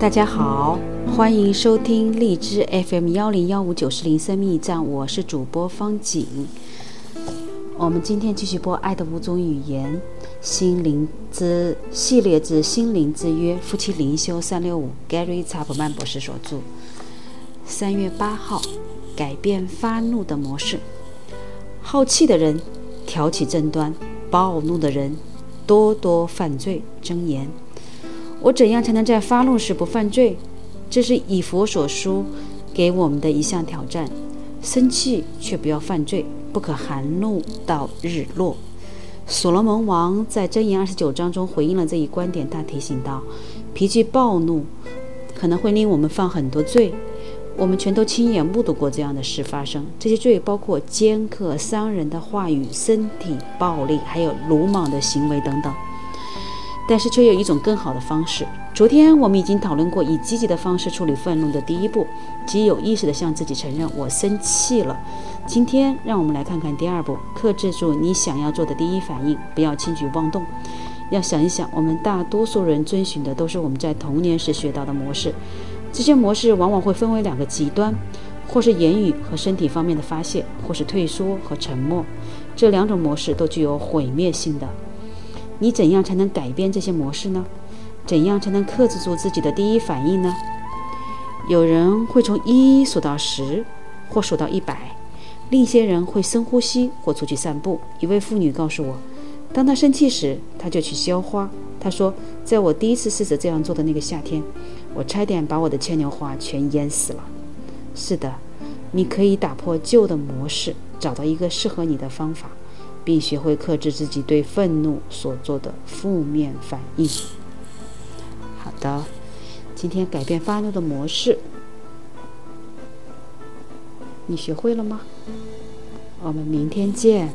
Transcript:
大家好，欢迎收听荔枝 FM 幺零幺五九四零生命驿站，我是主播方景。我们今天继续播《爱的五种语言》心灵之系列之心灵之约夫妻灵修三六五，Gary Chapman 博士所著。三月八号，改变发怒的模式。好气的人挑起争端，暴怒的人多多犯罪。箴言。我怎样才能在发怒时不犯罪？这是以佛所书给我们的一项挑战。生气却不要犯罪，不可含怒到日落。所罗门王在箴言二十九章中回应了这一观点，他提醒道：脾气暴怒可能会令我们犯很多罪。我们全都亲眼目睹过这样的事发生。这些罪包括尖刻伤人的话语、身体暴力，还有鲁莽的行为等等。但是却有一种更好的方式。昨天我们已经讨论过，以积极的方式处理愤怒的第一步，即有意识地向自己承认我生气了。今天让我们来看看第二步，克制住你想要做的第一反应，不要轻举妄动。要想一想，我们大多数人遵循的都是我们在童年时学到的模式，这些模式往往会分为两个极端，或是言语和身体方面的发泄，或是退缩和沉默。这两种模式都具有毁灭性的。你怎样才能改变这些模式呢？怎样才能克制住自己的第一反应呢？有人会从一数到十，或数到一百；另一些人会深呼吸或出去散步。一位妇女告诉我，当她生气时，她就去浇花。她说，在我第一次试着这样做的那个夏天，我差点把我的牵牛花全淹死了。是的，你可以打破旧的模式，找到一个适合你的方法。并学会克制自己对愤怒所做的负面反应。好的，今天改变发怒的模式，你学会了吗？我们明天见。